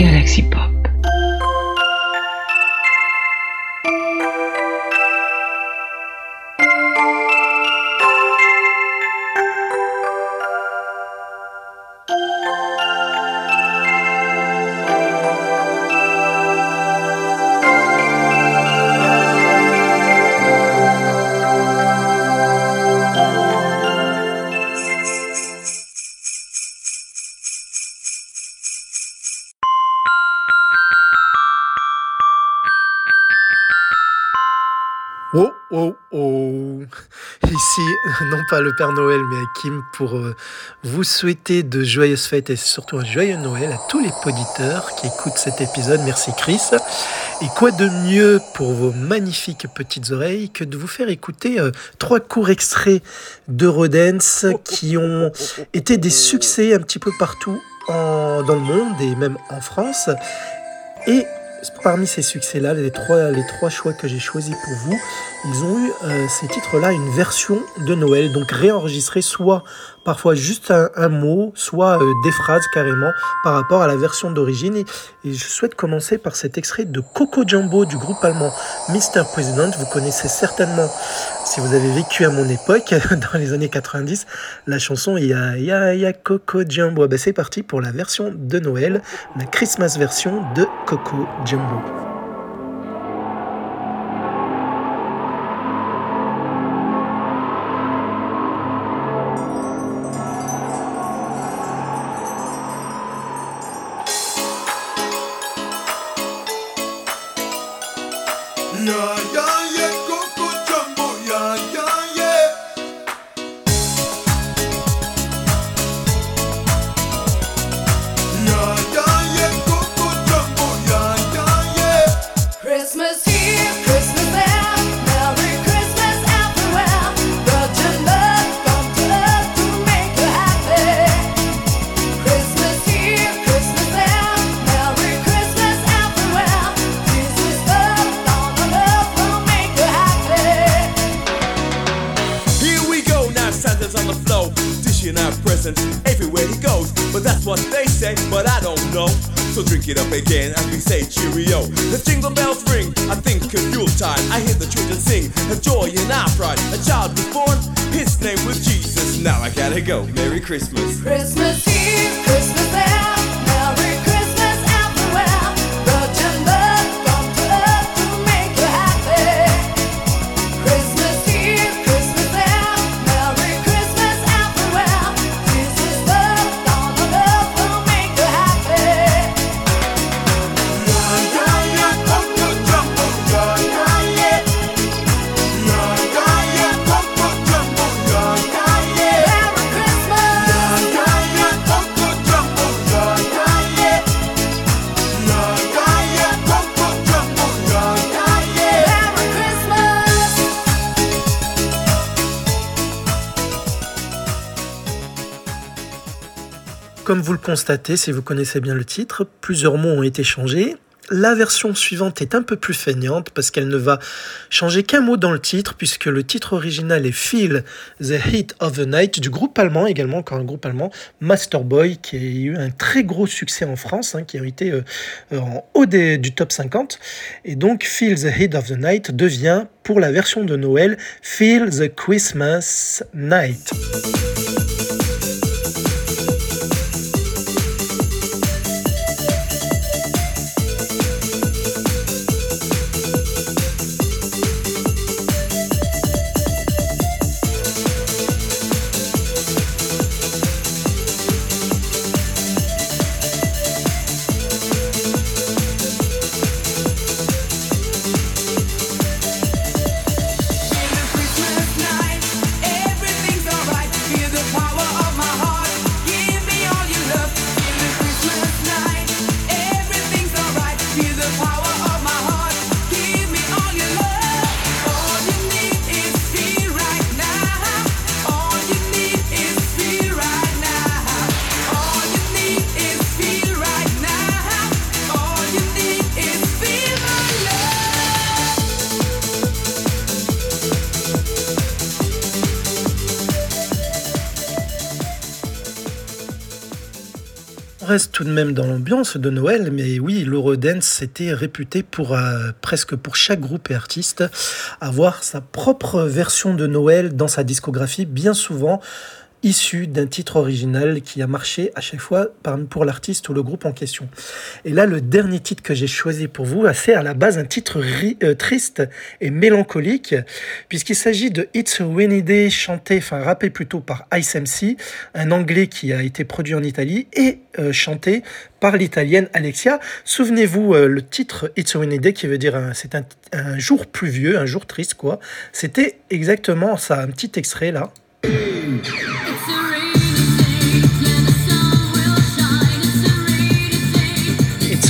Galaxy Pop. Oh, oh. Ici, non pas le Père Noël, mais Kim pour euh, vous souhaiter de joyeuses fêtes et surtout un joyeux Noël à tous les poditeurs qui écoutent cet épisode. Merci Chris. Et quoi de mieux pour vos magnifiques petites oreilles que de vous faire écouter euh, trois courts extraits d'Eurodance qui ont été des succès un petit peu partout dans le monde et même en France. Et parmi ces succès-là, les trois, les trois choix que j'ai choisis pour vous, ils ont eu euh, ces titres-là une version de Noël, donc réenregistrée soit parfois juste un, un mot, soit euh, des phrases carrément par rapport à la version d'origine. Et, je souhaite commencer par cet extrait de Coco Jumbo du groupe allemand Mr. President. Vous connaissez certainement, si vous avez vécu à mon époque, dans les années 90, la chanson Il y a, y a, Coco Jumbo. Ben, c'est parti pour la version de Noël, la Christmas version de Coco Jumbo. Presents everywhere he goes. But that's what they say, but I don't know. So drink it up again as we say cheerio. The jingle bells ring, I think of Yuletide. I hear the children sing, a joy in our pride. A child was born, his name was Jesus. Now I gotta go, Merry Christmas. Christmas here, Christmas Comme vous le constatez, si vous connaissez bien le titre, plusieurs mots ont été changés. La version suivante est un peu plus feignante parce qu'elle ne va changer qu'un mot dans le titre puisque le titre original est Feel the Heat of the Night du groupe allemand également, encore un groupe allemand, Masterboy, qui a eu un très gros succès en France, hein, qui a été euh, euh, en haut du top 50. Et donc Feel the Heat of the Night devient pour la version de Noël Feel the Christmas Night. Tout de même dans l'ambiance de Noël, mais oui, l'Eurodance était réputé pour euh, presque pour chaque groupe et artiste avoir sa propre version de Noël dans sa discographie, bien souvent issu d'un titre original qui a marché à chaque fois pour l'artiste ou le groupe en question. Et là, le dernier titre que j'ai choisi pour vous, c'est à la base un titre euh, triste et mélancolique, puisqu'il s'agit de It's a Rainy Day, chanté, enfin rappé plutôt par Ice MC, un anglais qui a été produit en Italie et euh, chanté par l'italienne Alexia. Souvenez-vous, euh, le titre It's a Rainy Day, qui veut dire c'est un, un jour pluvieux, un jour triste, quoi. C'était exactement ça, un petit extrait là.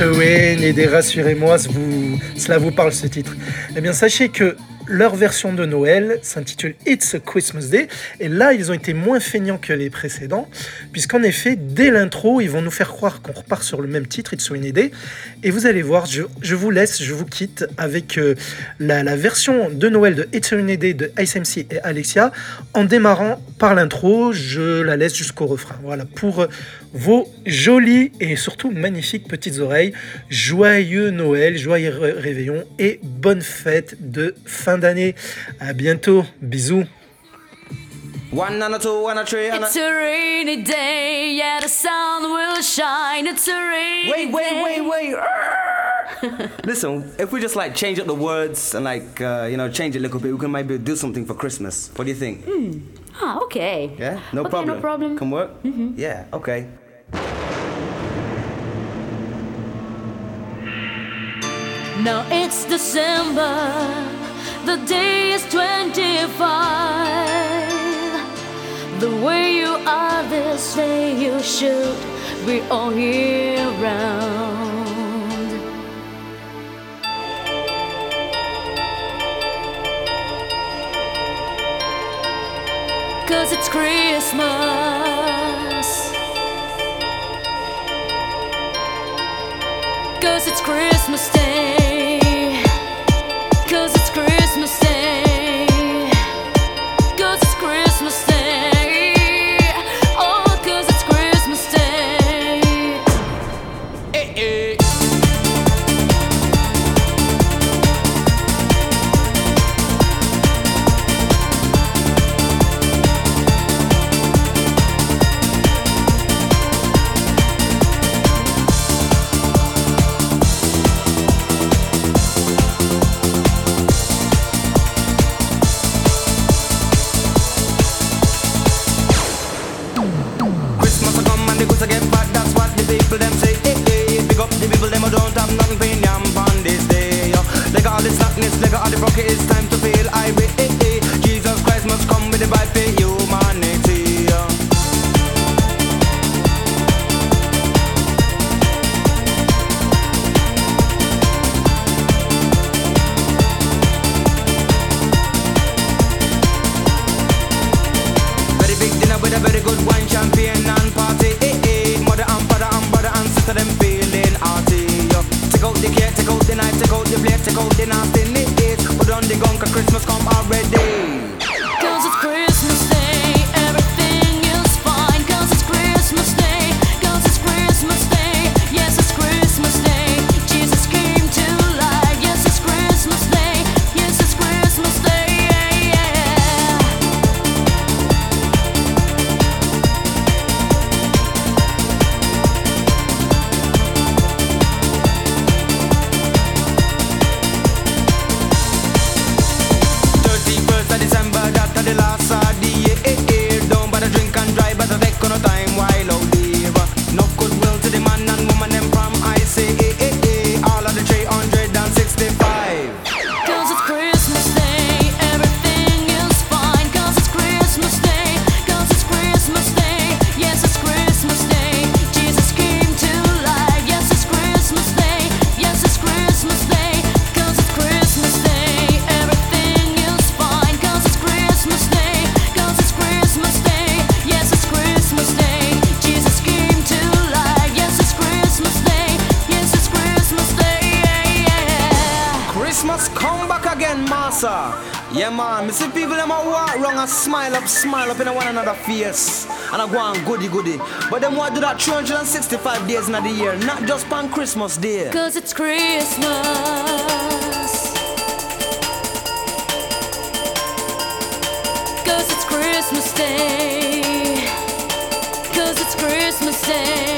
A rainy day, rassurez-moi, cela vous parle ce titre. Eh bien, sachez que leur version de Noël s'intitule It's a Christmas Day. Et là, ils ont été moins feignants que les précédents, puisqu'en effet, dès l'intro, ils vont nous faire croire qu'on repart sur le même titre, It's a Day. Et vous allez voir, je, je vous laisse, je vous quitte avec euh, la, version de Noël de It's a Day de Ice MC et Alexia. En démarrant par l'intro, je la laisse jusqu'au refrain. Voilà, pour euh, vos jolies et surtout magnifiques petites oreilles. Joyeux Noël, joyeux ré- réveillon et bonne fête de fin d'année. À bientôt, bisous. One and a two and a three and a It's a rainy day, yeah, the sun will shine. It's a rainy Wait, wait, day. wait, wait. Listen, if we just like change up the words and like uh, you know change it a little bit, we can maybe do something for Christmas. What do you think? Ah, okay. Yeah, no okay, problem. No problem. Can work. Mm-hmm. Yeah, okay. Now it's December, the day is 25. The way you are this day, you should be all year round. Cause it's Christmas. Cause it's Christmas Day. can't stand on the gunk, Christmas come already. Man, me see people them a walk wrong and smile up, smile up in one another face And I go on goody goody But them want do that 365 days in the year Not just on Christmas day Cause it's Christmas. Cause it's Christmas Day. Cause it's Christmas Day.